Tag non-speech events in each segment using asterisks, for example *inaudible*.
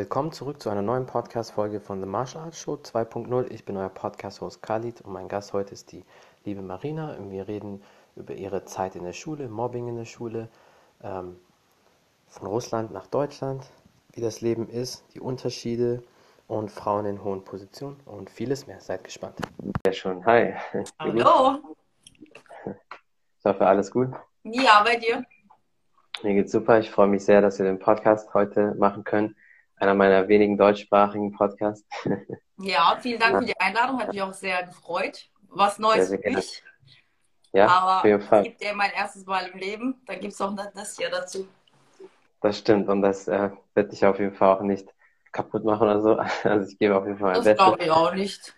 Willkommen zurück zu einer neuen Podcast-Folge von The Martial Arts Show 2.0. Ich bin euer Podcast-Host Khalid und mein Gast heute ist die liebe Marina. Und wir reden über ihre Zeit in der Schule, Mobbing in der Schule, ähm, von Russland nach Deutschland, wie das Leben ist, die Unterschiede und Frauen in hohen Positionen und vieles mehr. Seid gespannt. Ja, schon. Hi. Hallo. Ich hoffe, alles gut. Ja, bei dir? Mir geht's super. Ich freue mich sehr, dass wir den Podcast heute machen können einer meiner wenigen deutschsprachigen Podcasts. Ja, vielen Dank für die Einladung, hat mich auch sehr gefreut. Was Neues sehr, sehr für mich. Ja, aber auf jeden Fall. es gibt ja mein erstes Mal im Leben, da gibt es auch das hier dazu. Das stimmt und das äh, wird dich auf jeden Fall auch nicht kaputt machen oder so. *laughs* Also ich gebe auf jeden Fall mein das Bestes. Das glaube ich auch nicht.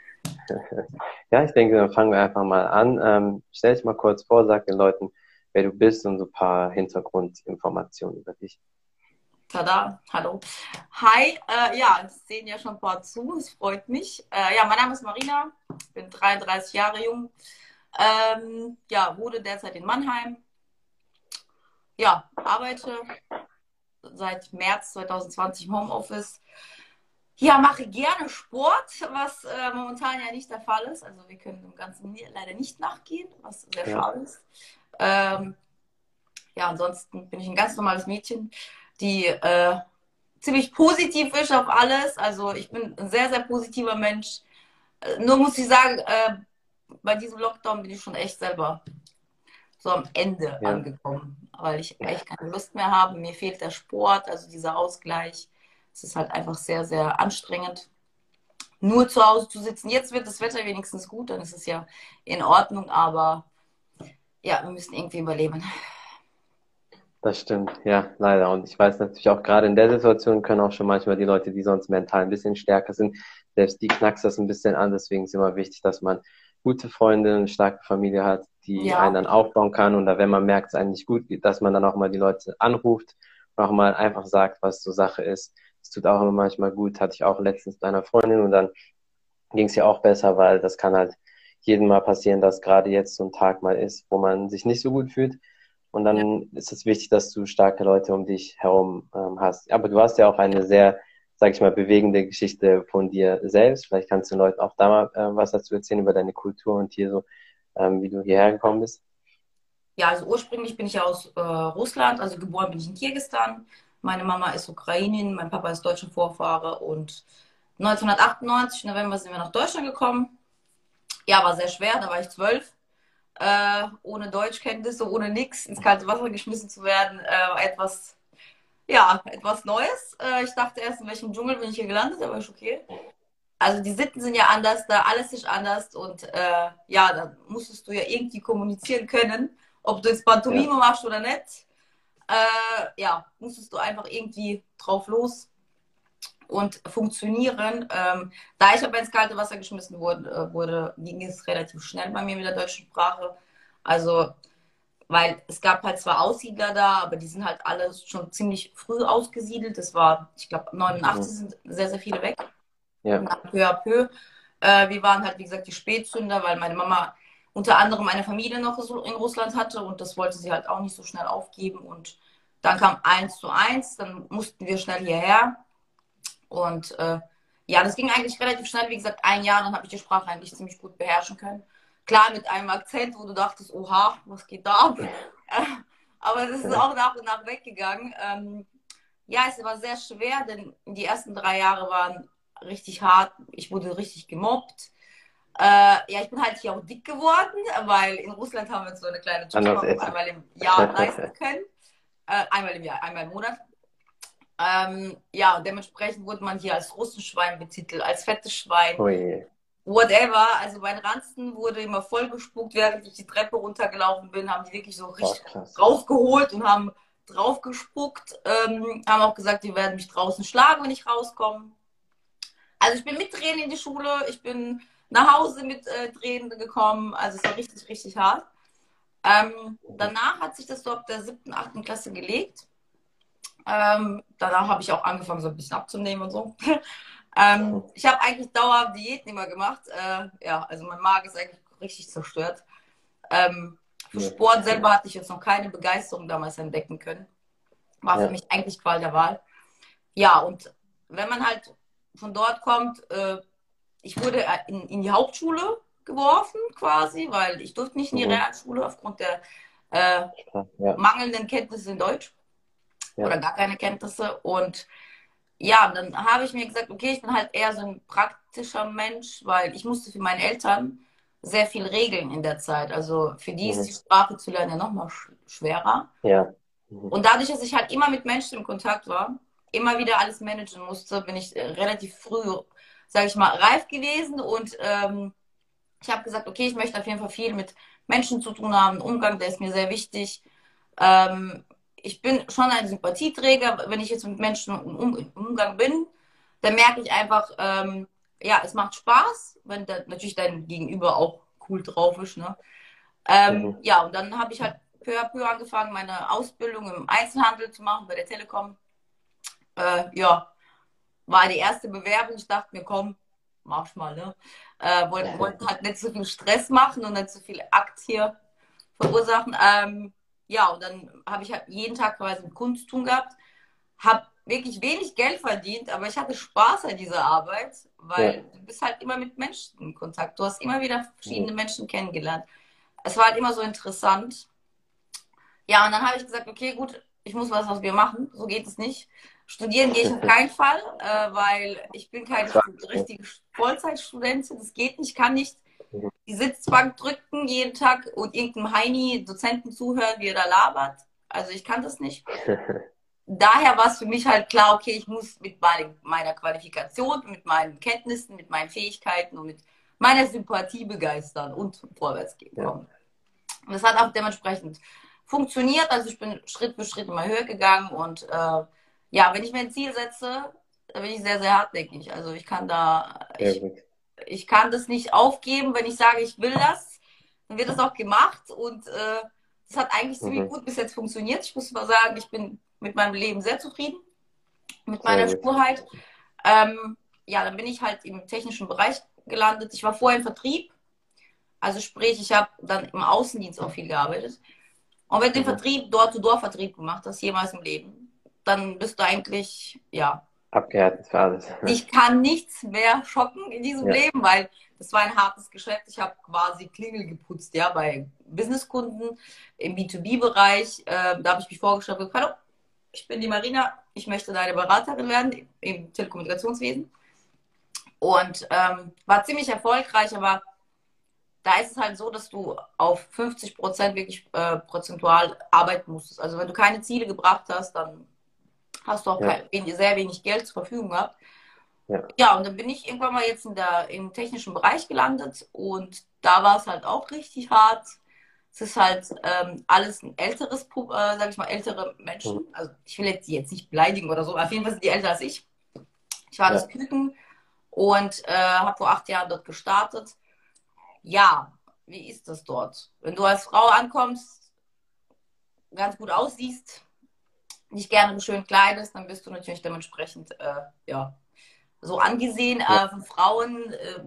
*laughs* ja, ich denke, dann fangen wir einfach mal an. Ähm, stell dich mal kurz vor, sag den Leuten, wer du bist und so ein paar Hintergrundinformationen über dich. Tada, hallo. Hi, äh, ja, es sehen ja schon ein paar zu, es freut mich. Äh, ja, mein Name ist Marina, bin 33 Jahre jung. Ähm, ja, wohne derzeit in Mannheim. Ja, arbeite seit März 2020 im Homeoffice. Ja, mache gerne Sport, was äh, momentan ja nicht der Fall ist. Also wir können dem Ganzen leider nicht nachgehen, was sehr ja. schade ist. Ähm, ja, ansonsten bin ich ein ganz normales Mädchen die äh, ziemlich positiv ist auf alles. Also ich bin ein sehr, sehr positiver Mensch. Äh, nur muss ich sagen, äh, bei diesem Lockdown bin ich schon echt selber so am Ende ja. angekommen, weil ich echt keine Lust mehr habe. Mir fehlt der Sport, also dieser Ausgleich. Es ist halt einfach sehr, sehr anstrengend, nur zu Hause zu sitzen. Jetzt wird das Wetter wenigstens gut, dann ist es ja in Ordnung, aber ja, wir müssen irgendwie überleben. Das stimmt, ja, leider. Und ich weiß natürlich auch gerade in der Situation können auch schon manchmal die Leute, die sonst mental ein bisschen stärker sind, selbst die knackst das ein bisschen an. Deswegen ist immer wichtig, dass man gute Freunde, eine starke Familie hat, die ja. einen dann aufbauen kann. Und da, wenn man merkt, es eigentlich gut geht, dass man dann auch mal die Leute anruft und auch mal einfach sagt, was so Sache ist. Es tut auch immer manchmal gut. Hatte ich auch letztens bei einer Freundin und dann ging es ja auch besser, weil das kann halt jedem mal passieren, dass gerade jetzt so ein Tag mal ist, wo man sich nicht so gut fühlt. Und dann ja. ist es wichtig, dass du starke Leute um dich herum ähm, hast. Aber du hast ja auch eine sehr, sag ich mal, bewegende Geschichte von dir selbst. Vielleicht kannst du den Leuten auch da mal äh, was dazu erzählen über deine Kultur und hier so, ähm, wie du hierher gekommen bist. Ja, also ursprünglich bin ich ja aus äh, Russland, also geboren bin ich in Kirgistan. Meine Mama ist Ukrainin, mein Papa ist deutscher Vorfahre und 1998, November, sind wir nach Deutschland gekommen. Ja, war sehr schwer, da war ich zwölf äh, ohne Deutschkenntnisse, ohne nichts ins kalte Wasser geschmissen zu werden, äh, etwas, ja, etwas Neues. Äh, ich dachte erst, in welchem Dschungel bin ich hier gelandet, aber ist okay. Also die Sitten sind ja anders, da alles ist anders und äh, ja, da musstest du ja irgendwie kommunizieren können, ob du jetzt Pantomime ja. machst oder nicht. Äh, ja, musstest du einfach irgendwie drauf los und funktionieren. Ähm, da ich aber ins kalte Wasser geschmissen wurde, äh, wurde, ging es relativ schnell bei mir mit der deutschen Sprache. Also, weil es gab halt zwar Aussiedler da, aber die sind halt alle schon ziemlich früh ausgesiedelt. Das war, ich glaube, 89 mhm. sind sehr, sehr viele weg. Ja. Und peu à peu. Äh, wir waren halt, wie gesagt, die Spätzünder, weil meine Mama unter anderem eine Familie noch in Russland hatte und das wollte sie halt auch nicht so schnell aufgeben. Und dann kam eins zu eins, dann mussten wir schnell hierher. Und äh, ja, das ging eigentlich relativ schnell. Wie gesagt, ein Jahr, dann habe ich die Sprache eigentlich ziemlich gut beherrschen können. Klar, mit einem Akzent, wo du dachtest, oha, was geht da ab? *laughs* Aber das ist auch nach und nach weggegangen. Ähm, ja, es war sehr schwer, denn die ersten drei Jahre waren richtig hart. Ich wurde richtig gemobbt. Äh, ja, ich bin halt hier auch dick geworden, weil in Russland haben wir so eine kleine Tour einmal im Jahr *laughs* leisten können. Äh, einmal im Jahr, einmal im Monat. Ähm, ja, und dementsprechend wurde man hier als Russenschwein betitelt, als fettes Schwein. Ui. Whatever. Also mein Ranzen wurde immer vollgespuckt, während ich die Treppe runtergelaufen bin, haben die wirklich so richtig oh, rausgeholt und haben draufgespuckt. Ähm, haben auch gesagt, die werden mich draußen schlagen, wenn ich rauskomme. Also ich bin mit Tränen in die Schule, ich bin nach Hause mit äh, Tränen gekommen. Also es war richtig, richtig hart. Ähm, danach hat sich das so ab der siebten, achten Klasse gelegt. Ähm, danach habe ich auch angefangen, so ein bisschen abzunehmen und so. *laughs* ähm, ich habe eigentlich dauerhaft Diäten immer gemacht. Äh, ja, also mein Magen ist eigentlich richtig zerstört. Ähm, für Sport selber hatte ich jetzt noch keine Begeisterung damals entdecken können. War für ja. mich eigentlich Qual der Wahl. Ja, und wenn man halt von dort kommt, äh, ich wurde in, in, die Hauptschule geworfen quasi, weil ich durfte nicht in die mhm. Realschule aufgrund der äh, ja. mangelnden Kenntnisse in Deutsch ja. oder gar keine Kenntnisse. Und ja, dann habe ich mir gesagt, okay, ich bin halt eher so ein praktischer Mensch, weil ich musste für meine Eltern sehr viel regeln in der Zeit. Also für die mhm. ist die Sprache zu lernen ja nochmal sch schwerer. Ja. Mhm. Und dadurch, dass ich halt immer mit Menschen im Kontakt war, immer wieder alles managen musste, bin ich äh, relativ früh, sage ich mal, reif gewesen und ähm, ich habe gesagt, okay, ich möchte auf jeden Fall viel mit Menschen zu tun haben, Umgang, der ist mir sehr wichtig. Ähm, ich bin schon ein Sympathieträger, wenn ich jetzt mit Menschen im, um Umgang bin, dann merke ich einfach, ähm, ja, es macht Spaß, wenn da natürlich dein Gegenüber auch cool drauf ist. Ne? Ähm, mhm. Ja, und dann habe ich halt peu à peu angefangen, meine Ausbildung im Einzelhandel zu machen bei der Telekom. Äh, ja, war die erste Bewerbung. Ich dachte mir, komm, mach mal, ne? Äh, wollten, wollten halt nicht so viel Stress machen und nicht so viel Akt hier verursachen. Ähm, ja, und dann habe ich halt jeden Tag quasi mit Kunst tun gehabt. Habe wirklich wenig Geld verdient, aber ich hatte Spaß an dieser Arbeit, weil ja. du bist halt immer mit Menschen in Kontakt. Du hast immer wieder verschiedene ja. Menschen kennengelernt. Es war halt immer so interessant. Ja, und dann habe ich gesagt, okay, gut, ich muss was aus mir machen. So geht es nicht. Studieren gehe ich auf keinen *laughs* Fall, äh, weil ich bin keine richtige Vollzeitstudentin. Das geht nicht, kann nicht die Sitzbank drücken jeden Tag und irgendeinem Heini Dozenten zuhören, wie er da labert. Also ich kann das nicht. *laughs* Daher war es für mich halt klar, okay, ich muss mit meiner Qualifikation, mit meinen Kenntnissen, mit meinen Fähigkeiten und mit meiner Sympathie begeistern und vorwärts gehen. Ja. Und das hat auch dementsprechend funktioniert. Also ich bin Schritt für Schritt immer höher gegangen und äh, ja, wenn ich mir ein Ziel setze, bin ich sehr, sehr hartnäckig. Also ich kann da, ich, ich kann das nicht aufgeben, wenn ich sage, ich will das, dann wird das auch gemacht und äh, das hat eigentlich mhm. ziemlich gut bis jetzt funktioniert. Ich muss mal sagen, ich bin mit meinem Leben sehr zufrieden, mit meiner Spurheit. Ähm, ja, dann bin ich halt im technischen Bereich gelandet. Ich war vorher im Vertrieb, also sprich, ich habe dann im Außendienst auch viel gearbeitet. Und wenn du den mhm. Vertrieb, Door-to-Door-Vertrieb gemacht hast, jemals im Leben, dann bist du eigentlich, ja, abgehärtet für alles. Ich kann nichts mehr schocken in diesem ja. Leben, weil das war ein hartes Geschäft. Ich habe quasi Klingel geputzt, ja, bei Businesskunden im B2B-Bereich. Äh, da habe ich mich vorgestellt und hallo, ich bin die Marina, ich möchte deine Beraterin werden im Telekommunikationswesen. Und ähm, war ziemlich erfolgreich, aber da ist es halt so, dass du auf 50 Prozent wirklich äh, prozentual arbeiten musstest. Also wenn du keine Ziele gebracht hast, dann hast du auch ja. kein, sehr wenig Geld zur Verfügung gehabt. Ja. ja, und dann bin ich irgendwann mal jetzt in der, im technischen Bereich gelandet und da war es halt auch richtig hart. Es ist halt ähm, alles ein älteres, äh, sag ich mal, ältere Menschen. Mhm. Also ich will jetzt die jetzt nicht beleidigen oder so, auf jeden Fall sind die älter als ich. Ich war ja. das Küken und äh, habe vor acht Jahren dort gestartet. Ja, wie ist das dort? Wenn du als Frau ankommst, ganz gut aussiehst, dich gerne schön kleidest, dann bist du natürlich dementsprechend äh, ja, so angesehen ja. äh, von Frauen. Äh,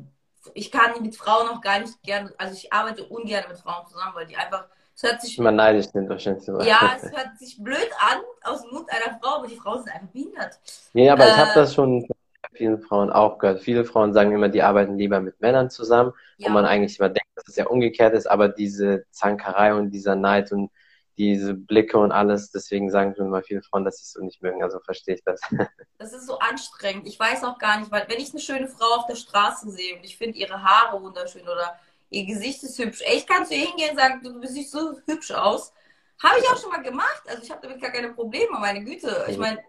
ich kann mit Frauen auch gar nicht gerne, also ich arbeite ungern mit Frauen zusammen, weil die einfach, es hört sich. Man neidisch sind wahrscheinlich. Ja, *laughs* es hört sich blöd an aus dem Mund einer Frau, aber die Frauen sind einfach behindert. Nee, aber ich habe äh, das schon von vielen Frauen auch gehört. Viele Frauen sagen immer, die arbeiten lieber mit Männern zusammen, ja. wo man eigentlich immer denkt, dass es ja umgekehrt ist, aber diese Zankerei und dieser Neid und diese Blicke und alles. Deswegen sagen schon mal viele Frauen, dass sie es so nicht mögen. Also verstehe ich das. *laughs* Das ist so anstrengend. Ich weiß auch gar nicht, weil wenn ich eine schöne Frau auf der Straße sehe und ich finde ihre Haare wunderschön oder ihr Gesicht ist hübsch, echt kannst du hingehen und sagen, du siehst so hübsch aus. Habe ich auch schon mal gemacht. Also ich habe damit gar keine Probleme, meine Güte. Ich meine,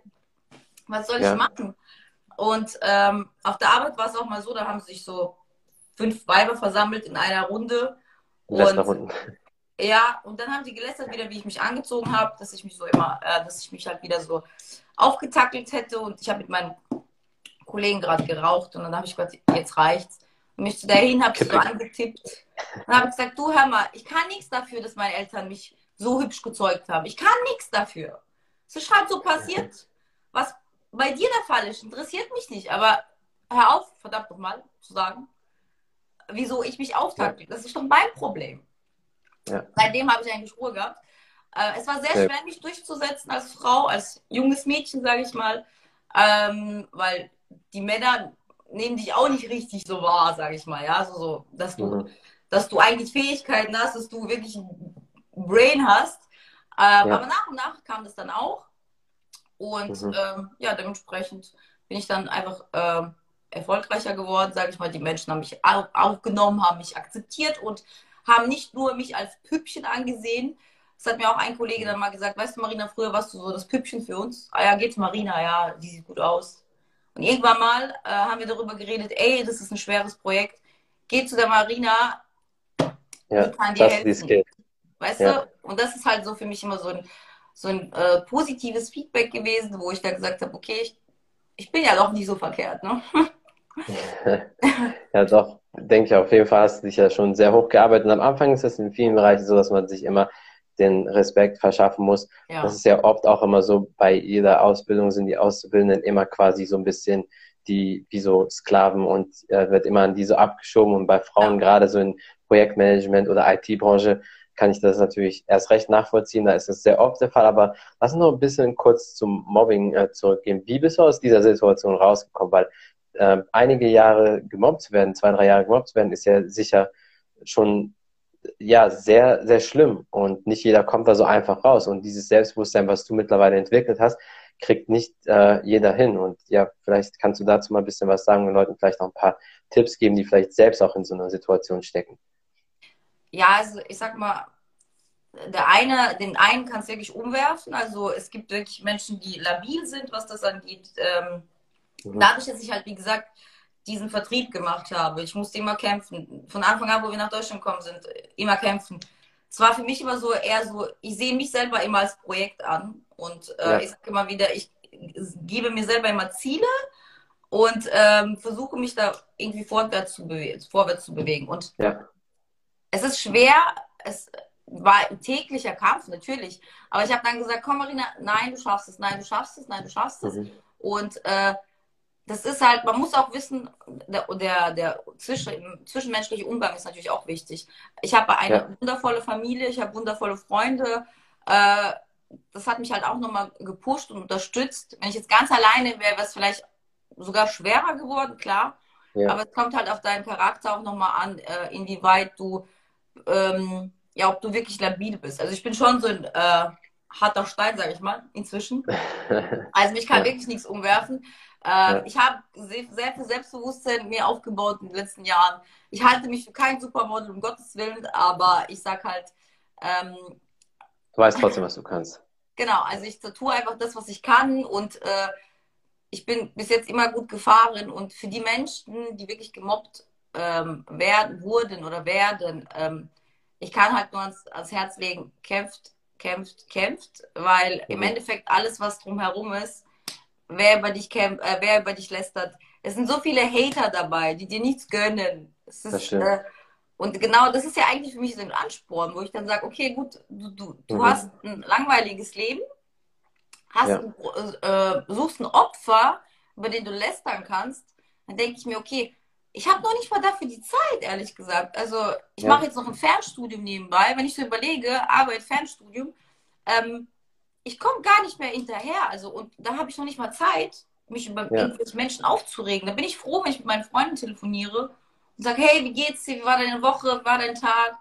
was soll ich ja. machen? Und ähm, auf der Arbeit war es auch mal so, da haben sich so fünf Weiber versammelt in einer Runde. Und, ja, und dann haben die gelästert wieder, wie ich mich angezogen habe, dass ich mich so immer, äh, dass ich mich halt wieder so aufgetackelt hätte. Und ich habe mit meinen Kollegen gerade geraucht und dann habe ich gesagt, jetzt reicht's. Und mich zu dahin habe ich so angetippt. Und habe gesagt, du hör mal, ich kann nichts dafür, dass meine Eltern mich so hübsch gezeugt haben. Ich kann nichts dafür. Es ist halt so passiert. Was bei dir der Fall ist, interessiert mich nicht. Aber hör auf, verdammt nochmal, zu sagen, wieso ich mich auftackle. Das ist doch mein Problem. Ja. Seitdem habe ich eigentlich Ruhe gehabt. Äh, es war sehr ja. schwer, mich durchzusetzen als Frau, als junges Mädchen, sage ich mal. ähm, weil die Männer nehmen dich auch nicht richtig so wahr, sage ich mal, ja, so, so dass du, mhm. dass du eigentlich Fähigkeiten hast, dass du wirklich ein Brain hast. Ähm, ja. Aber nach und nach kam das dann auch und mhm. ähm, ja, dementsprechend bin ich dann einfach ähm, erfolgreicher geworden, sage ich mal. Die Menschen haben mich aufgenommen, haben mich akzeptiert und haben nicht nur mich als Püppchen angesehen. Das hat mir auch ein Kollege dann mal gesagt, weißt du, Marina, früher warst du so das Püppchen für uns. Ah ja, geht's Marina, ja, die sieht gut aus. Und irgendwann mal äh, haben wir darüber geredet, ey, das ist ein schweres Projekt. Geh zu der Marina, ja, die kann dir helfen. Weißt ja. du? Und das ist halt so für mich immer so ein, so ein äh, positives Feedback gewesen, wo ich dann gesagt habe, okay, ich, ich bin ja doch nicht so verkehrt, ne? *laughs* *laughs* ja, doch, denke ich auf jeden Fall hast du dich ja schon sehr hoch gearbeitet. Und am Anfang ist es in vielen Bereichen so, dass man sich immer den Respekt verschaffen muss. Ja. Das ist ja oft auch immer so, bei jeder Ausbildung sind die Auszubildenden immer quasi so ein bisschen die, wie so Sklaven und äh, wird immer an die so abgeschoben. Und bei Frauen, ja. gerade so in Projektmanagement oder IT-Branche, kann ich das natürlich erst recht nachvollziehen. Da ist es sehr oft der Fall. Aber lass uns noch ein bisschen kurz zum Mobbing äh, zurückgehen. Wie bist du aus dieser Situation rausgekommen? Weil äh, einige Jahre gemobbt zu werden, zwei, drei Jahre gemobbt zu werden, ist ja sicher schon ja sehr, sehr schlimm. Und nicht jeder kommt da so einfach raus. Und dieses Selbstbewusstsein, was du mittlerweile entwickelt hast, kriegt nicht äh, jeder hin. Und ja, vielleicht kannst du dazu mal ein bisschen was sagen und Leuten vielleicht auch ein paar Tipps geben, die vielleicht selbst auch in so einer Situation stecken. Ja, also ich sag mal, der eine, den einen kannst du wirklich umwerfen. Also es gibt wirklich Menschen, die labil sind, was das angeht. Ähm, mhm. Dadurch, dass ich halt, wie gesagt, diesen Vertrieb gemacht habe, ich musste immer kämpfen. Von Anfang an, wo wir nach Deutschland gekommen sind, immer kämpfen. Es war für mich immer so eher so, ich sehe mich selber immer als Projekt an. Und äh, ja. ich sage immer wieder, ich gebe mir selber immer Ziele und ähm, versuche mich da irgendwie vorwärts zu, vorwärts zu bewegen. Und ja. es ist schwer, es war ein täglicher Kampf, natürlich. Aber ich habe dann gesagt, komm Marina, nein, du schaffst es, nein, du schaffst es, nein, du schaffst es. Mhm. Und äh, das ist halt, man muss auch wissen, der, der, der zwischen, zwischenmenschliche Umgang ist natürlich auch wichtig. Ich habe eine ja. wundervolle Familie, ich habe wundervolle Freunde. Äh, das hat mich halt auch nochmal gepusht und unterstützt. Wenn ich jetzt ganz alleine wäre, wäre es vielleicht sogar schwerer geworden, klar. Ja. Aber es kommt halt auf deinen Charakter auch nochmal an, äh, inwieweit du ähm, ja, ob du wirklich labil bist. Also ich bin schon so ein äh, harter Stein, sage ich mal, inzwischen. *laughs* Also mich kann ja. wirklich nichts umwerfen. Äh, ja. Ich habe sehr, sehr, viel Selbstbewusstsein mir aufgebaut in den letzten Jahren. Ich halte mich für kein Supermodel, um Gottes Willen, aber ich sag halt. Ähm, du weißt trotzdem, was du kannst. *laughs* Genau, also ich tue einfach das, was ich kann und äh, ich bin bis jetzt immer gut gefahren und für die Menschen, die wirklich gemobbt ähm, werden, wurden oder werden, ähm, ich kann halt nur ans, ans Herz legen, kämpft, kämpft, kämpft, weil mhm. im Endeffekt alles, was drumherum ist, wer über dich kämpft, äh, wer über dich lästert, es sind so viele Hater dabei, die dir nichts gönnen. Ist, äh, und genau das ist ja eigentlich für mich so ein Ansporn, wo ich dann sage, okay, gut, du, du, du mhm. hast ein langweiliges Leben, hast ja. ein, äh, suchst ein Opfer, über den du lästern kannst, dann denke ich mir, okay, ich habe noch nicht mal dafür die Zeit, ehrlich gesagt. Also ich ja. mache jetzt noch ein Fernstudium nebenbei. Wenn ich so überlege, Arbeit, Fernstudium, ähm, ich komme gar nicht mehr hinterher. Also und da habe ich noch nicht mal Zeit, mich über ja. irgendwelche Menschen aufzuregen. Da bin ich froh, wenn ich mit meinen Freunden telefoniere und sage, hey, wie geht's dir? Wie war deine Woche? Wie war dein Tag?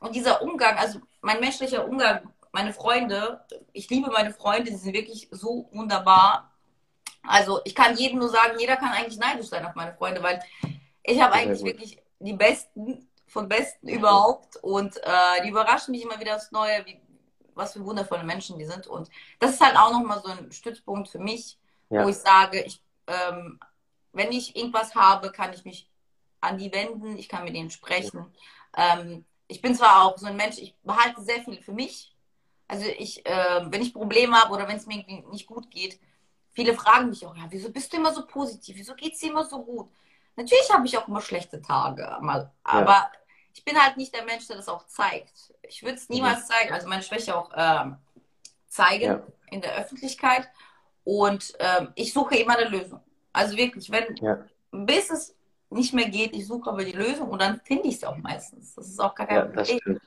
Und dieser Umgang, also mein menschlicher Umgang, meine Freunde, ich liebe meine Freunde, die sind wirklich so wunderbar. Also ich kann jedem nur sagen, jeder kann eigentlich neidisch sein auf meine Freunde, weil ich habe eigentlich wirklich die Besten von Besten überhaupt und äh, die überraschen mich immer wieder aufs Neue, wie, was für wundervolle Menschen die sind. Und das ist halt auch nochmal so ein Stützpunkt für mich, ja. wo ich sage, ich, ähm, wenn ich irgendwas habe, kann ich mich an die wenden, ich kann mit denen sprechen. Ähm, ich bin zwar auch so ein Mensch, ich behalte sehr viel für mich. Also ich, äh, wenn ich Probleme habe oder wenn es mir irgendwie nicht gut geht, viele fragen mich auch, ja, wieso bist du immer so positiv? Wieso geht es dir immer so gut? Natürlich habe ich auch immer schlechte Tage, mal, aber ja. Ich bin halt nicht der Mensch, der das auch zeigt. Ich würde es niemals zeigen, also meine Schwäche auch ähm, zeigen ja. in der Öffentlichkeit. Und ähm, ich suche immer eine Lösung. Also wirklich, wenn ja. bis es nicht mehr geht, ich suche aber die Lösung und dann finde ich es auch meistens. Das ist auch gar kein Problem.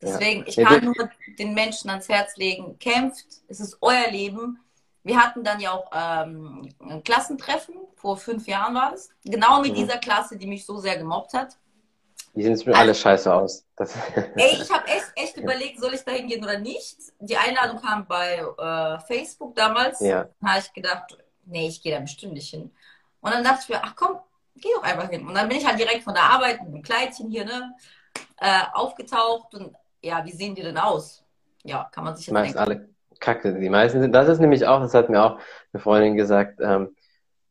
Deswegen, ich kann nur den Menschen ans Herz legen, kämpft, es ist euer Leben. wir hatten dann ja auch ähm, ein Klassentreffen, vor fünf Jahren war es. Genau mit mhm. dieser Klasse, die mich so sehr gemobbt hat. Die sehen mir also, alle scheiße aus. Das *laughs* ey, ich habe echt, echt überlegt, soll ich da hingehen oder nicht. Die Einladung kam bei äh, Facebook damals. Ja. Da habe ich gedacht, nee, ich gehe da bestimmt nicht hin. Und dann dachte ich mir, ach komm, geh doch einfach hin. Und dann bin ich halt direkt von der Arbeit mit einem Kleidchen hier, ne, äh, aufgetaucht. Und ja, wie sehen die denn aus? Ja, kann man sich jetzt denken. alle kacke. Die meisten sind, das ist nämlich auch, das hat mir auch eine Freundin gesagt, ähm,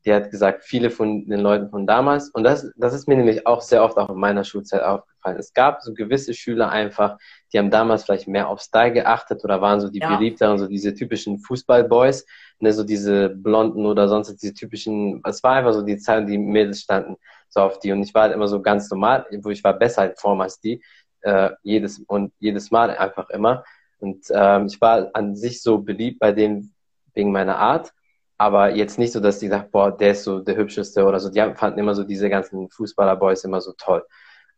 die hat gesagt, viele von den Leuten von damals, und das, das ist mir nämlich auch sehr oft auch in meiner Schulzeit aufgefallen. Es gab so gewisse Schüler einfach, die haben damals vielleicht mehr auf Style geachtet oder waren so die ja. beliebteren, so diese typischen Fußballboys, ne, so diese blonden oder sonst diese typischen, es war einfach so die Zeit, die Mädels standen so auf die und ich war halt immer so ganz normal, wo ich war besser in Form als die, äh, jedes und jedes Mal einfach immer. Und ähm, ich war an sich so beliebt bei denen wegen meiner Art aber jetzt nicht so, dass die sagt, boah, der ist so der hübscheste oder so. Die fanden immer so diese ganzen Fußballerboys immer so toll.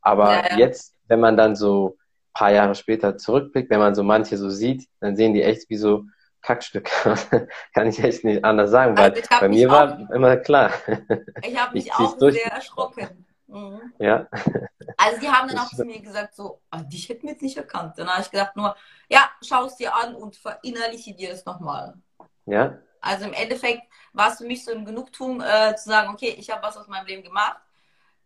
Aber ja, ja. jetzt, wenn man dann so ein paar Jahre später zurückblickt, wenn man so manche so sieht, dann sehen die echt wie so Kackstücke. *laughs* Kann ich echt nicht anders sagen, weil also bei mir auch, war immer klar. Ich habe mich auch durch. sehr erschrocken. Mhm. Ja. Also die haben dann auch zu mir gesagt, so, ah, dich hätten wir jetzt nicht erkannt. Dann habe ich gedacht nur, ja, schau es dir an und verinnerliche dir das nochmal. Ja, also im Endeffekt war es für mich so ein Genugtuung äh, zu sagen, okay, ich habe was aus meinem Leben gemacht.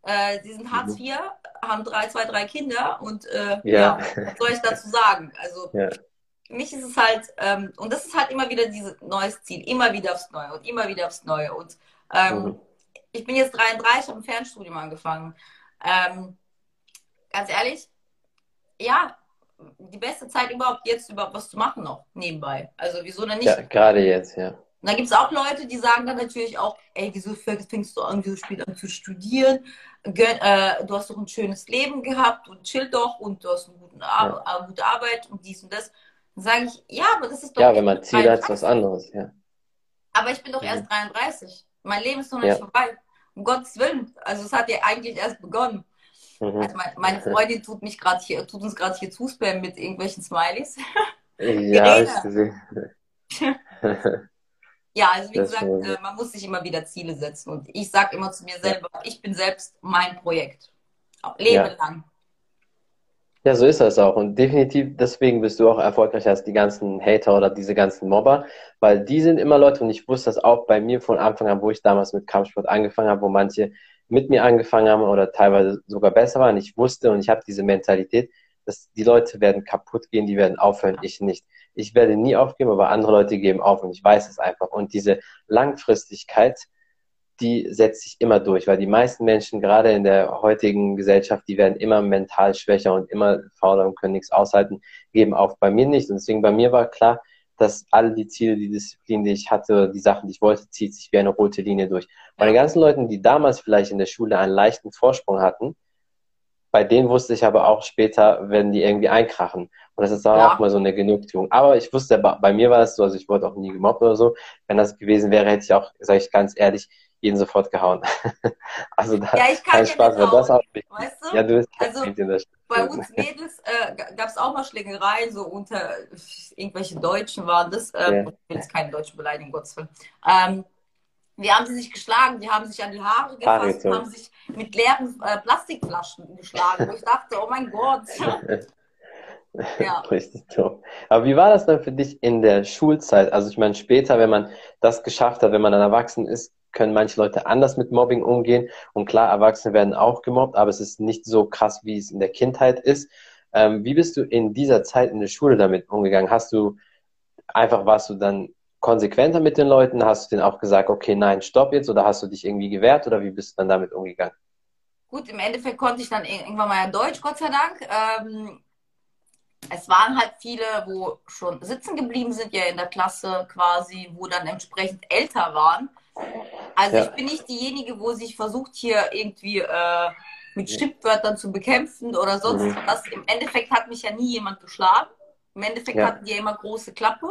Äh, sie sind Hartz IV, mhm. haben drei, zwei, drei Kinder und äh, ja. ja. was soll ich dazu sagen? Also ja. für mich ist es halt, ähm, und das ist halt immer wieder dieses neues Ziel, immer wieder aufs Neue und immer wieder aufs Neue. Und ähm, mhm. ich bin jetzt 33, habe ein Fernstudium angefangen. Ähm, ganz ehrlich, ja, die beste Zeit überhaupt, jetzt überhaupt was zu machen noch nebenbei. Also wieso denn nicht? Ja, gerade jetzt, ja. Und da gibt es auch Leute, die sagen dann natürlich auch, ey, wieso fängst du an, wieso spät an zu studieren? Gön, äh, du hast doch ein schönes Leben gehabt und chill doch und du hast eine gute, Ar ja. gute Arbeit und dies und das. Dann sage ich, ja, aber das ist doch. Ja, wenn man Ziel hat, ist was anderes, ja. Aber ich bin doch mhm. erst 33. Mein Leben ist noch nicht ja. vorbei. Um Gottes Willen. Also es hat ja eigentlich erst begonnen. Mhm. Also meine, meine Freundin tut mich gerade hier, tut uns gerade hier zuspammen mit irgendwelchen Smileys. Ja, *laughs* ich gesehen. *laughs* Ja, also wie das gesagt, äh, man muss sich immer wieder Ziele setzen. Und ich sage immer zu mir selber, ja. ich bin selbst mein Projekt. Leben ja. lang. Ja, so ist das auch. Und definitiv deswegen bist du auch erfolgreicher als die ganzen Hater oder diese ganzen Mobber, weil die sind immer Leute, und ich wusste das auch bei mir von Anfang an, wo ich damals mit Kampfsport angefangen habe, wo manche mit mir angefangen haben oder teilweise sogar besser waren. Ich wusste und ich habe diese Mentalität, dass die Leute werden kaputt gehen, die werden aufhören, ich nicht ich werde nie aufgeben, aber andere Leute geben auf und ich weiß es einfach. Und diese Langfristigkeit, die setzt sich immer durch, weil die meisten Menschen, gerade in der heutigen Gesellschaft, die werden immer mental schwächer und immer fauler und können nichts aushalten, geben auf. Bei mir nicht. Und deswegen bei mir war klar, dass alle die Ziele, die Disziplinen, die ich hatte, die Sachen, die ich wollte, zieht sich wie eine rote Linie durch. Bei den ganzen Leuten, die damals vielleicht in der Schule einen leichten Vorsprung hatten, bei denen wusste ich aber auch später, wenn die irgendwie einkrachen. Und das ist dann ja. auch mal so eine Genugtuung. Aber ich wusste, bei mir war es so, also ich wurde auch nie gemobbt oder so. Wenn das gewesen wäre, hätte ich auch, sage ich ganz ehrlich, jeden sofort gehauen. *laughs* also da, ja, ich kann kein Spaß, weil das auch wichtig. Weißt du? Ja, du bist also, in der bei uns Mädels äh, gab es auch mal Schlägereien, so unter irgendwelche Deutschen waren das. Ähm, ja. Ich will jetzt keine Deutschen beleidigen, Gottes Willen. Ähm, wie haben sie sich geschlagen? Die haben sich an die Haare gefasst, Haare haben sich mit leeren äh, Plastikflaschen geschlagen. Wo ich dachte, oh mein Gott. *laughs* *laughs* ja. Richtig doof. Aber wie war das dann für dich in der Schulzeit? Also ich meine, später, wenn man das geschafft hat, wenn man dann erwachsen ist, können manche Leute anders mit Mobbing umgehen. Und klar, Erwachsene werden auch gemobbt, aber es ist nicht so krass, wie es in der Kindheit ist. Ähm, wie bist du in dieser Zeit in der Schule damit umgegangen? Hast du einfach, warst du dann konsequenter mit den Leuten? Hast du denen auch gesagt, okay, nein, stopp jetzt oder hast du dich irgendwie gewehrt oder wie bist du dann damit umgegangen? Gut, im Endeffekt konnte ich dann irgendwann mal Deutsch, Gott sei Dank. Ähm, es waren halt viele, wo schon sitzen geblieben sind, ja in der Klasse quasi, wo dann entsprechend älter waren. Also ja. ich bin nicht diejenige, wo sich versucht hier irgendwie äh, mit Stimmwörtern zu bekämpfen oder sonst mhm. was. Im Endeffekt hat mich ja nie jemand geschlagen. Im Endeffekt ja. hatten die ja immer große Klappe.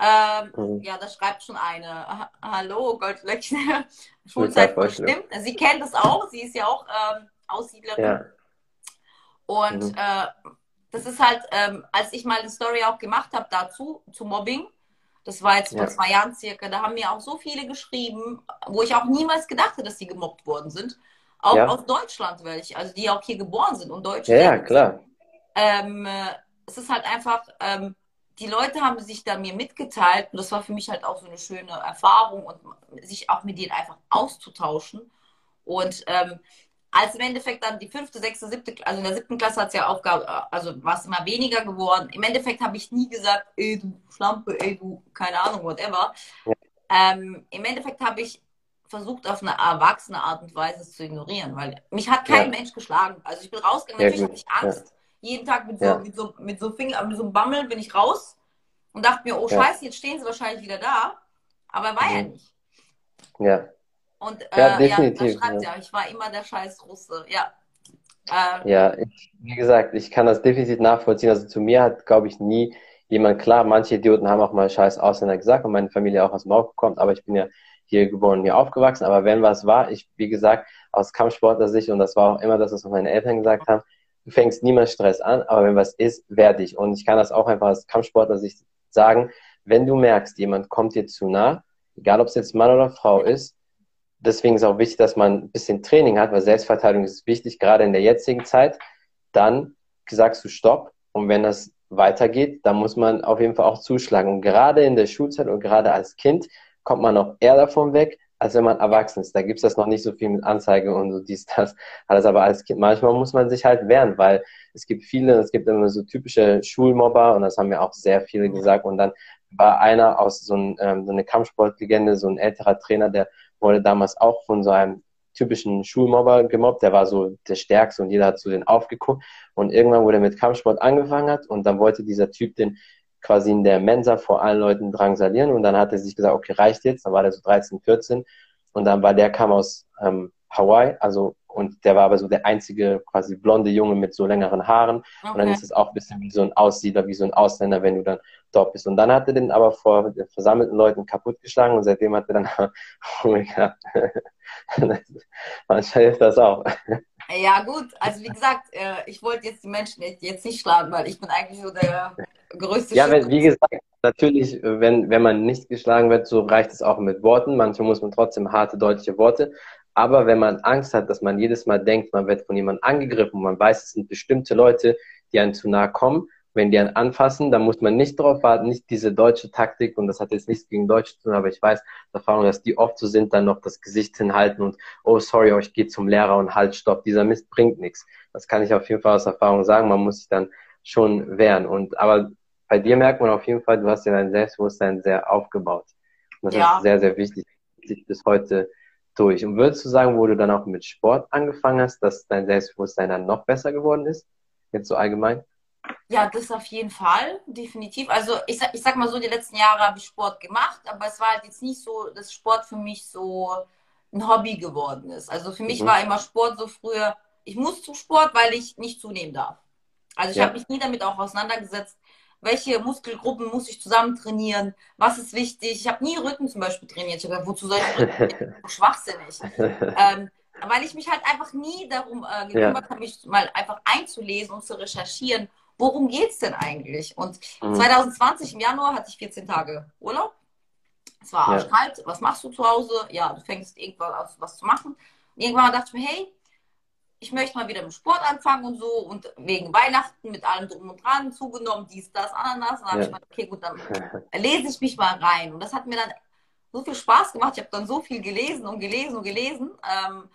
Ähm, mhm. Ja, da schreibt schon eine. Hallo, Goldlöckchen. *laughs* Schulzeit bestimmt. Sie kennt es auch. Sie ist ja auch ähm, Aussiedlerin. Ja. Und mhm. äh, das ist halt, ähm, als ich mal eine Story auch gemacht habe dazu, zu Mobbing, Das war jetzt vor ja. zwei Jahren circa. Da haben mir auch so viele geschrieben, wo ich auch niemals gedacht hätte, dass sie gemobbt worden sind. Auch ja. aus Deutschland welche, also die auch hier geboren sind und Deutsch. Ja, ja klar. Ähm, äh, es ist halt einfach, ähm, die Leute haben sich da mir mitgeteilt und das war für mich halt auch so eine schöne Erfahrung und sich auch mit denen einfach auszutauschen. Und ähm, als im Endeffekt dann die fünfte, sechste, siebte, also in der siebten Klasse hat es ja Aufgabe, also war es immer weniger geworden. Im Endeffekt habe ich nie gesagt, ey du Schlampe, ey du, keine Ahnung, whatever. Ja. Ähm, Im Endeffekt habe ich versucht, auf eine erwachsene Art und Weise es zu ignorieren, weil mich hat kein ja. Mensch geschlagen. Also ich bin rausgegangen, natürlich hatte ich Angst. Jeden Tag mit so, mit so, mit so Finger, mit so einem Bammel bin ich raus und dachte mir, oh Scheiße, jetzt stehen sie wahrscheinlich wieder da. Aber war mhm. ja nicht. Ja. Und äh, ja, definitiv, ja, schreibt ja. ich war immer der scheiß Russe. Ja. Äh, ja, ich, wie gesagt, ich kann das definitiv nachvollziehen. Also zu mir hat, glaube ich, nie jemand klar, manche Idioten haben auch mal scheiß Ausländer gesagt und meine Familie auch aus Marokko kommt, aber ich bin ja hier geboren, hier aufgewachsen. Aber wenn was war, ich, wie gesagt, aus Kampfsportler-Sicht, und das war auch immer das, was meine Eltern gesagt haben, du fängst niemals Stress an, aber wenn was ist, wehr dich. Und ich kann das auch einfach aus Kampfsportler-Sicht sagen, wenn du merkst, jemand kommt dir zu nah, egal ob es jetzt Mann oder Frau ist, deswegen ist auch wichtig, dass man ein bisschen Training hat, weil Selbstverteidigung ist wichtig, gerade in der jetzigen Zeit. Dann sagst du Stopp und wenn das weitergeht, dann muss man auf jeden Fall auch zuschlagen. Und gerade in der Schulzeit und gerade als Kind kommt man noch eher davon weg, als wenn man erwachsen ist. Da gibt es das noch nicht so viel mit Anzeige und so dies, das, alles. Aber als Kind, manchmal muss man sich halt wehren, weil es gibt viele, es gibt immer so typische Schulmobber und das haben mir auch sehr viele gesagt. Und dann war einer aus so, ein, ähm, so eine Kampfsportlegende, so ein älterer Trainer, der wurde damals auch von so einem typischen Schulmobber gemobbt. Der war so der Stärkste und jeder hat zu den aufgeguckt. Und irgendwann, wo mit Kampfsport angefangen hat und dann wollte dieser Typ den quasi in der Mensa vor allen Leuten drangsalieren und dann hat er sich gesagt, okay, reicht jetzt. Dann war der so 13, 14 und dann war der kam aus ähm, Hawaii, also und der war aber so der einzige quasi blonde Junge mit so längeren Haaren okay. und dann ist es auch ein bisschen wie so ein Aussiedler, wie so ein Ausländer, wenn du dann dort bist. Und dann hat er den aber vor versammelten Leuten kaputtgeschlagen und seitdem hat er dann *laughs* Ruhe gehabt. *laughs* Manchmal hilft das auch. Ja, gut, also wie gesagt, äh, ich wollte jetzt die Menschen jetzt nicht schlagen, weil ich bin eigentlich so der größte Ja, wenn, wie gesagt, natürlich, wenn, wenn man nicht geschlagen wird, so reicht es auch mit Worten. Manchmal muss man trotzdem harte, deutliche Worte. Aber wenn man Angst hat, dass man jedes Mal denkt, man wird von jemandem angegriffen und man weiß, es sind bestimmte Leute, die einem zu nahe kommen, wenn die einen anfassen, dann muss man nicht darauf warten, nicht diese deutsche Taktik, und das hat jetzt nichts gegen Deutsch zu tun, aber ich weiß Erfahrung, dass die oft so sind, dann noch das Gesicht hinhalten und, oh, sorry, oh, ich gehe zum Lehrer und halt, stopp, dieser Mist bringt nichts. Das kann ich auf jeden Fall aus Erfahrung sagen, man muss sich dann schon wehren. Und, aber bei dir merkt man auf jeden Fall, du hast ja dein Selbstbewusstsein sehr aufgebaut. Und das ja. ist sehr, sehr wichtig, sich bis heute durch. Und würdest du sagen, wo du dann auch mit Sport angefangen hast, dass dein Selbstbewusstsein dann noch besser geworden ist? Jetzt so allgemein? Ja, das auf jeden Fall, definitiv. Also ich sag, ich sag mal so, die letzten Jahre habe ich Sport gemacht, aber es war halt jetzt nicht so, dass Sport für mich so ein Hobby geworden ist. Also für mich mhm. war immer Sport so früher, ich muss zum Sport, weil ich nicht zunehmen darf. Also ich ja. habe mich nie damit auch auseinandergesetzt, welche Muskelgruppen muss ich zusammen trainieren, was ist wichtig. Ich habe nie Rücken zum Beispiel trainiert. Ich habe gesagt, wozu soll ich Rücken? *laughs* Schwachsinnig. ähm, weil ich mich halt einfach nie darum äh, gekümmert ja. habe, mich mal einfach einzulesen und zu recherchieren, worum geht es denn eigentlich? Und mhm. 2020 im Januar hatte ich 14 Tage Urlaub. Es war arschkalt. Ja. Was machst du zu Hause? Ja, du fängst irgendwann an, was zu machen. Und irgendwann dachte ich mir, hey, ich möchte mal wieder mit Sport anfangen und so und wegen Weihnachten mit allem drum und dran zugenommen, dies, das, Ananas. Und dann ja. habe ich mal, okay, gut, dann *laughs* lese ich mich mal rein. Und das hat mir dann so viel Spaß gemacht. Ich habe dann so viel gelesen und gelesen und gelesen, ähm,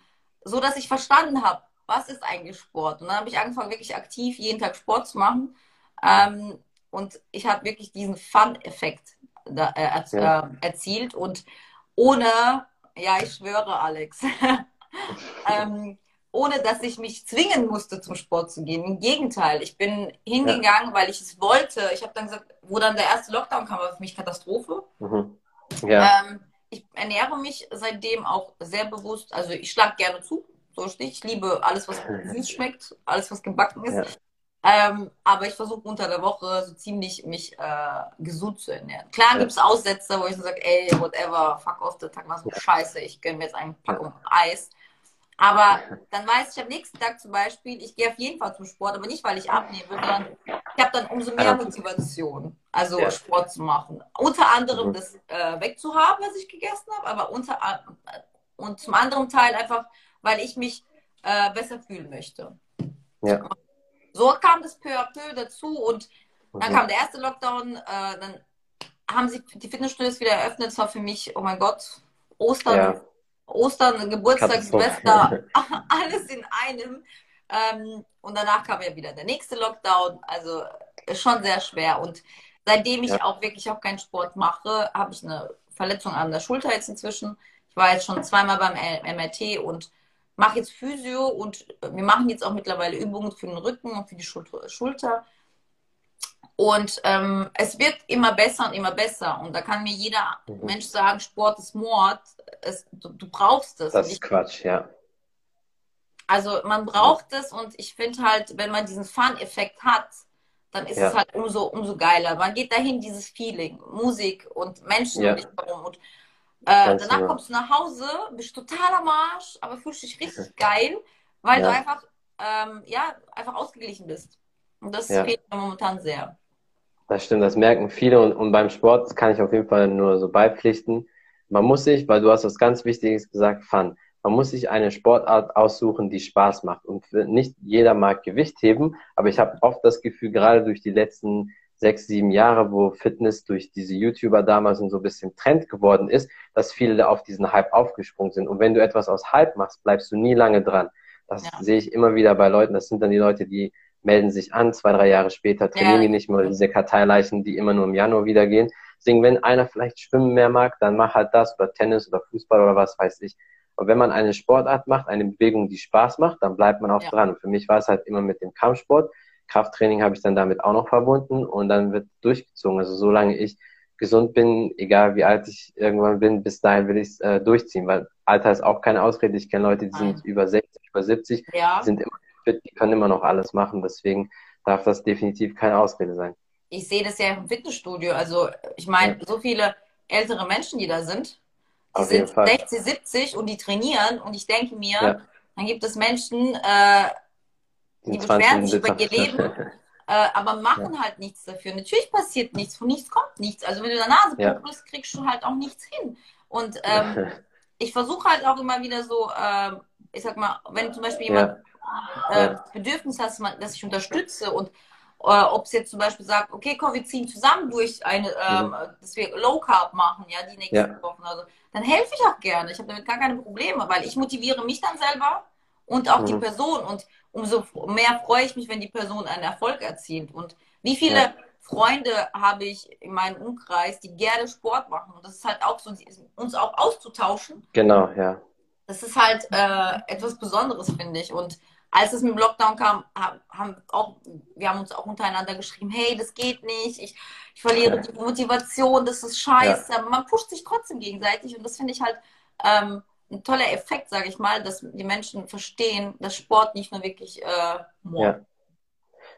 so dass ich verstanden habe, was ist eigentlich Sport? Und dann habe ich angefangen, wirklich aktiv jeden Tag Sport zu machen. Ähm, und ich habe wirklich diesen Fun-Effekt äh, er, ja. äh, erzielt. Und ohne, ja, ich schwöre, Alex, *laughs* ähm, ohne dass ich mich zwingen musste, zum Sport zu gehen. Im Gegenteil, ich bin hingegangen, ja. weil ich es wollte. Ich habe dann gesagt, wo dann der erste Lockdown kam, war für mich Katastrophe. Mhm. Ja. Ähm, ich ernähre mich seitdem auch sehr bewusst. Also ich schlage gerne zu, so stehe ich. liebe alles, was süß *laughs* schmeckt, alles, was gebacken ist. Ja. Ähm, aber ich versuche unter der Woche so ziemlich mich äh, gesund zu ernähren. Klar ja. gibt es Aussätze, wo ich so sage, ey, whatever, fuck off, der Tag war so scheiße, ich gönne mir jetzt eine Packung Eis. Aber *laughs* dann weiß ich am nächsten Tag zum Beispiel, ich gehe auf jeden Fall zum Sport, aber nicht, weil ich abnehme, sondern ich habe dann umso mehr Motivation, also ja. Sport zu machen. Unter anderem mhm. das äh, wegzuhaben, was ich gegessen habe, aber unter äh, und zum anderen Teil einfach, weil ich mich äh, besser fühlen möchte. Ja. So kam das peu à peu dazu und dann mhm. kam der erste Lockdown, äh, dann haben sich die Fitnessstudios wieder eröffnet. Es war für mich, oh mein Gott, Ostern, ja. Ostern, Geburtstag, Silvester, *laughs* *laughs* alles in einem. Ähm, und danach kam ja wieder der nächste Lockdown. Also schon sehr schwer. Und seitdem ich ja. auch wirklich auch keinen Sport mache, habe ich eine Verletzung an der Schulter jetzt inzwischen. Ich war jetzt schon zweimal beim MRT und mache jetzt Physio und wir machen jetzt auch mittlerweile Übungen für den Rücken und für die Schulter. Und ähm, es wird immer besser und immer besser. Und da kann mir jeder mhm. Mensch sagen, Sport ist Mord. Es, du, du, brauchst es. Das ist Quatsch, ja. Also man braucht es und ich finde halt, wenn man diesen Fun-Effekt hat, dann ist ja. es halt umso, umso geiler. Man geht dahin, dieses Feeling, Musik und Menschen ja. um dich herum. Und äh, danach genau. kommst du nach Hause, bist total am Arsch, aber fühlst dich richtig *laughs* geil, weil ja. du einfach, ähm, ja, einfach ausgeglichen bist. Und das fehlt mir momentan sehr. Das stimmt, das merken viele und, und beim Sport kann ich auf jeden Fall nur so beipflichten. Man muss sich, weil du hast was ganz Wichtiges gesagt, Fun. Man muss sich eine Sportart aussuchen, die Spaß macht. Und nicht jeder mag Gewicht heben, aber ich habe oft das Gefühl, gerade durch die letzten sechs, sieben Jahre, wo Fitness durch diese YouTuber damals so ein bisschen Trend geworden ist, dass viele auf diesen Hype aufgesprungen sind. Und wenn du etwas aus Hype machst, bleibst du nie lange dran. Das ja. sehe ich immer wieder bei Leuten. Das sind dann die Leute, die melden sich an, zwei, drei Jahre später trainieren ja. die nicht mehr, diese Karteileichen, die immer nur im Januar wieder gehen. Deswegen, wenn einer vielleicht Schwimmen mehr mag, dann mach halt das oder Tennis oder Fußball oder was weiß ich. Und wenn man eine Sportart macht, eine Bewegung, die Spaß macht, dann bleibt man auch ja. dran. Und für mich war es halt immer mit dem Kampfsport. Krafttraining habe ich dann damit auch noch verbunden und dann wird durchgezogen. Also solange ich gesund bin, egal wie alt ich irgendwann bin, bis dahin will ich es äh, durchziehen, weil Alter ist auch keine Ausrede. Ich kenne Leute, die Nein. sind über 60, über 70, ja. die sind immer fit, die können immer noch alles machen. Deswegen darf das definitiv keine Ausrede sein. Ich sehe das ja im Fitnessstudio. Also ich meine, ja. so viele ältere Menschen, die da sind, die Auf sind 60, 70 und die trainieren. Und ich denke mir, ja. dann gibt es Menschen, äh, die beschweren sich über ihr Leben, *laughs* äh, aber machen ja. halt nichts dafür. Natürlich passiert nichts, von nichts kommt nichts. Also wenn du in der Nase ja. bist, kriegst du halt auch nichts hin. Und ähm, *laughs* ich versuche halt auch immer wieder so, äh, ich sag mal, wenn zum Beispiel jemand äh, Bedürfnis hast, dass ich unterstütze und ob es jetzt zum Beispiel sagt, okay, komm, wir ziehen zusammen durch eine, ähm, dass wir Low Carb machen, ja, die nächsten ja. Wochen. Also, dann helfe ich auch gerne. Ich habe damit gar keine Probleme, weil ich motiviere mich dann selber und auch mhm. die Person. Und umso mehr freue ich mich, wenn die Person einen Erfolg erzielt. Und wie viele ja. Freunde habe ich in meinem Umkreis, die gerne Sport machen. Und das ist halt auch so, uns auch auszutauschen. Genau, ja. Das ist halt äh, etwas Besonderes, finde ich. Und als es mit dem Lockdown kam, haben auch, wir haben uns auch untereinander geschrieben, hey, das geht nicht, ich, ich verliere die Motivation, das ist scheiße. Ja. Man pusht sich trotzdem gegenseitig und das finde ich halt ähm, ein toller Effekt, sage ich mal, dass die Menschen verstehen, dass Sport nicht nur wirklich äh, Mord. Ja.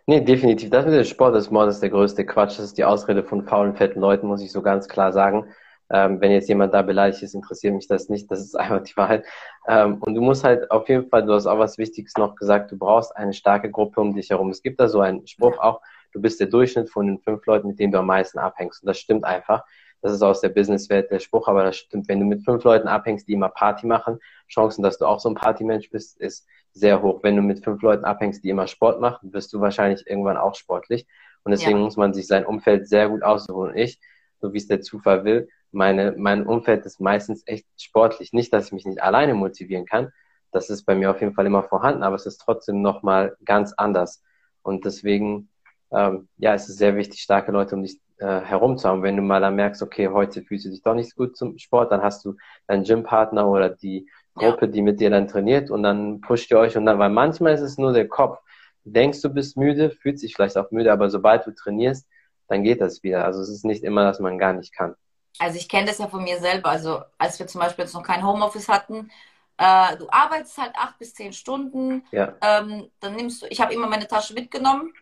Nee, definitiv. Das mit dem Sport des Mordes der größte Quatsch. Das ist die Ausrede von faulen, fetten Leuten, muss ich so ganz klar sagen. Ähm, wenn jetzt jemand da beleidigt ist, interessiert mich das nicht. Das ist *laughs* einfach die Wahrheit. Ähm, und du musst halt auf jeden Fall, du hast auch was Wichtiges noch gesagt, du brauchst eine starke Gruppe um dich herum. Es gibt da so einen Spruch auch, du bist der Durchschnitt von den fünf Leuten, mit denen du am meisten abhängst. Und das stimmt einfach. Das ist aus der Businesswelt der Spruch, aber das stimmt. Wenn du mit fünf Leuten abhängst, die immer Party machen, Chancen, dass du auch so ein Partymensch bist, ist sehr hoch. Wenn du mit fünf Leuten abhängst, die immer Sport machen, wirst du wahrscheinlich irgendwann auch sportlich. Und deswegen ja. muss man sich sein Umfeld sehr gut aussuchen. Und ich, so wie es der Zufall will, meine, mein Umfeld ist meistens echt sportlich. Nicht, dass ich mich nicht alleine motivieren kann. Das ist bei mir auf jeden Fall immer vorhanden, aber es ist trotzdem nochmal ganz anders. Und deswegen, ähm, ja, es ist sehr wichtig, starke Leute um dich äh, herum zu haben. Wenn du mal dann merkst, okay, heute fühlst du dich doch nicht gut zum Sport, dann hast du deinen Gympartner oder die Gruppe, ja. die mit dir dann trainiert und dann pusht ihr euch und dann, weil manchmal ist es nur der Kopf. Du denkst, du bist müde, fühlst dich vielleicht auch müde, aber sobald du trainierst, dann geht das wieder. Also es ist nicht immer, dass man gar nicht kann also ich kenne das ja von mir selber. Also als wir zum Beispiel jetzt noch kein Homeoffice hatten, äh, du arbeitest halt acht bis zehn Stunden, ja. ähm, dann nimmst du, ich habe immer meine Tasche mitgenommen,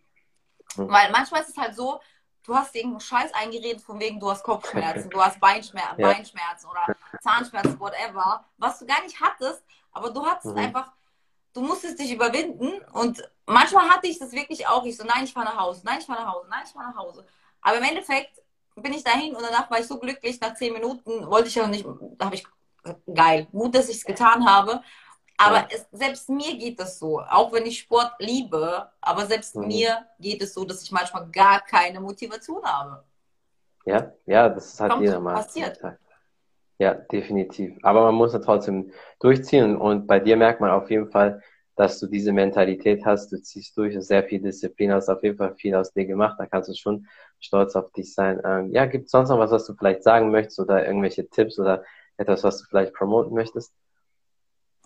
mhm. weil manchmal ist es halt so, du hast irgendeinen Scheiß eingeredet, von wegen, du hast Kopfschmerzen, du hast Beinschmerzen, ja. Beinschmerzen oder Zahnschmerzen, whatever, was du gar nicht hattest, aber du hattest mhm. einfach, du musstest dich überwinden und manchmal hatte ich das wirklich auch. Ich so, nein, ich fahre nach Hause, nein, ich fahre nach Hause, nein, ich fahre nach Hause. Aber im Endeffekt bin ich dahin und danach war ich so glücklich, nach zehn Minuten wollte ich ja nicht, da habe ich, geil, gut, dass ich es getan habe. Aber ja. es, selbst mir geht es so, auch wenn ich Sport liebe, aber selbst mhm. mir geht es so, dass ich manchmal gar keine Motivation habe. Ja, ja, das hat jeder mal. Passiert. Ja, definitiv. Aber man muss ja trotzdem durchziehen und bei dir merkt man auf jeden Fall, dass du diese Mentalität hast, du ziehst durch, sehr viel Disziplin, hast auf jeden Fall viel aus dir gemacht, da kannst du schon stolz auf dich sein. Ähm, ja, gibt es sonst noch was, was du vielleicht sagen möchtest oder irgendwelche Tipps oder etwas, was du vielleicht promoten möchtest?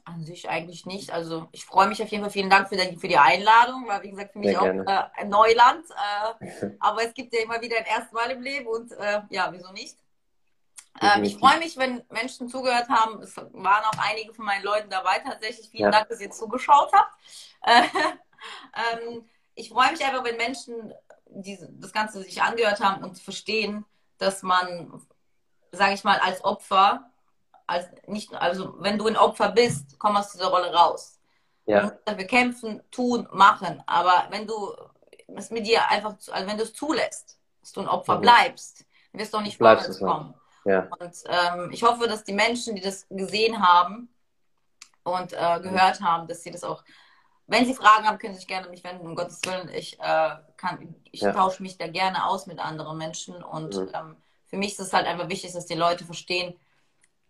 An sich eigentlich nicht. Also ich freue mich auf jeden Fall. Vielen Dank für die, für die Einladung, weil wie gesagt für mich Sehr auch äh, Neuland. Äh, *laughs* aber es gibt ja immer wieder ein erstes Mal im Leben und äh, ja, wieso nicht? Ähm, ich freue mich, wenn Menschen zugehört haben. Es waren auch einige von meinen Leuten dabei tatsächlich. Vielen ja. Dank, dass ihr zugeschaut habt. *laughs* ähm, ich freue mich einfach, wenn Menschen diese, das Ganze sich angehört haben und verstehen, dass man, sage ich mal, als Opfer, als nicht, also wenn du ein Opfer bist, komm aus dieser Rolle raus. Ja. Du musst dafür kämpfen, tun, machen. Aber wenn du es mit dir einfach, also wenn du es zulässt, dass du ein Opfer mhm. bleibst, wirst du auch nicht vorwärts kommen. Ja. Und ähm, ich hoffe, dass die Menschen, die das gesehen haben und äh, gehört haben, dass sie das auch, wenn sie Fragen haben, können sie sich gerne an mich wenden, um Gottes Willen. Ich, äh, kann, ich ja. tausche mich da gerne aus mit anderen Menschen und mhm. ähm, für mich ist es halt einfach wichtig, dass die Leute verstehen,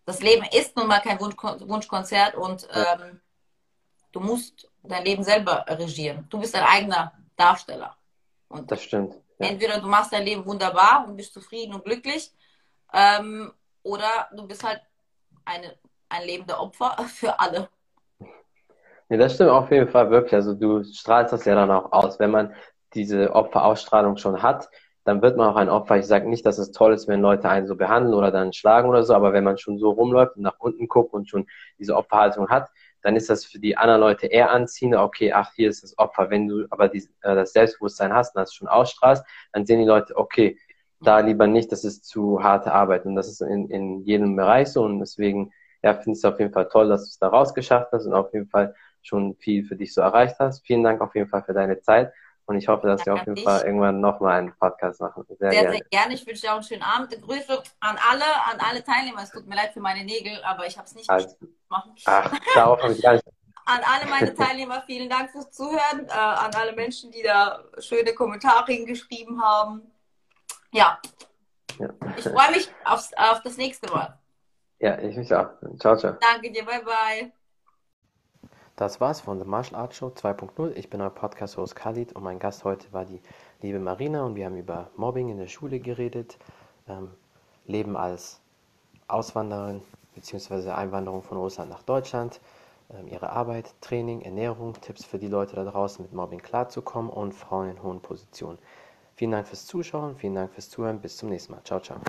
das Leben ist nun mal kein Wunsch, Wunschkonzert und ähm, du musst dein Leben selber regieren. Du bist dein eigener Darsteller. Und das stimmt. Ja. Entweder du machst dein Leben wunderbar und bist zufrieden und glücklich ähm, oder du bist halt eine, ein lebender Opfer *laughs* für alle. Ja, das stimmt auf jeden Fall wirklich. Also du strahlst das ja dann auch aus. Wenn man diese Opferausstrahlung schon hat, dann wird man auch ein Opfer. Ich sage nicht, dass es toll ist, wenn Leute einen so behandeln oder dann schlagen oder so, aber wenn man schon so rumläuft und nach unten guckt und schon diese Opferhaltung hat, dann ist das für die anderen Leute eher anziehender, okay, ach, hier ist das Opfer. Wenn du aber die, äh, das Selbstbewusstsein hast und das schon ausstrahlst, dann sehen die Leute, okay, da lieber nicht, das ist zu harte Arbeit. Und das ist in, in jedem Bereich so. Und deswegen, ja, finde ich es auf jeden Fall toll, dass du es da rausgeschafft hast und auf jeden Fall schon viel für dich so erreicht hast. Vielen Dank auf jeden Fall für deine Zeit. Und ich hoffe, dass Danke wir auf jeden dich. Fall irgendwann nochmal einen Podcast machen. Sehr, sehr, gerne. sehr gerne. Ich wünsche dir auch einen schönen Abend. Grüße an alle, an alle Teilnehmer. Es tut mir leid für meine Nägel, aber ich habe es nicht also, machen. Ach, darauf habe ich gar nicht. *laughs* An alle meine Teilnehmer, vielen Dank fürs Zuhören. Äh, an alle Menschen, die da schöne Kommentare geschrieben haben ja. ja. Ich freue mich aufs, auf das nächste Mal. Ja, ich mich auch. Ciao, ciao. Danke dir, bye bye. Das war's von The Martial Art Show 2.0. Ich bin euer Podcast-Host Khalid und mein Gast heute war die liebe Marina und wir haben über Mobbing in der Schule geredet, ähm, Leben als Auswanderin bzw. Einwanderung von Russland nach Deutschland, ähm, ihre Arbeit, Training, Ernährung, Tipps für die Leute da draußen mit Mobbing klarzukommen und Frauen in hohen Positionen. Vielen Dank fürs Zuschauen, vielen Dank fürs Zuhören. Bis zum nächsten Mal. Ciao, ciao.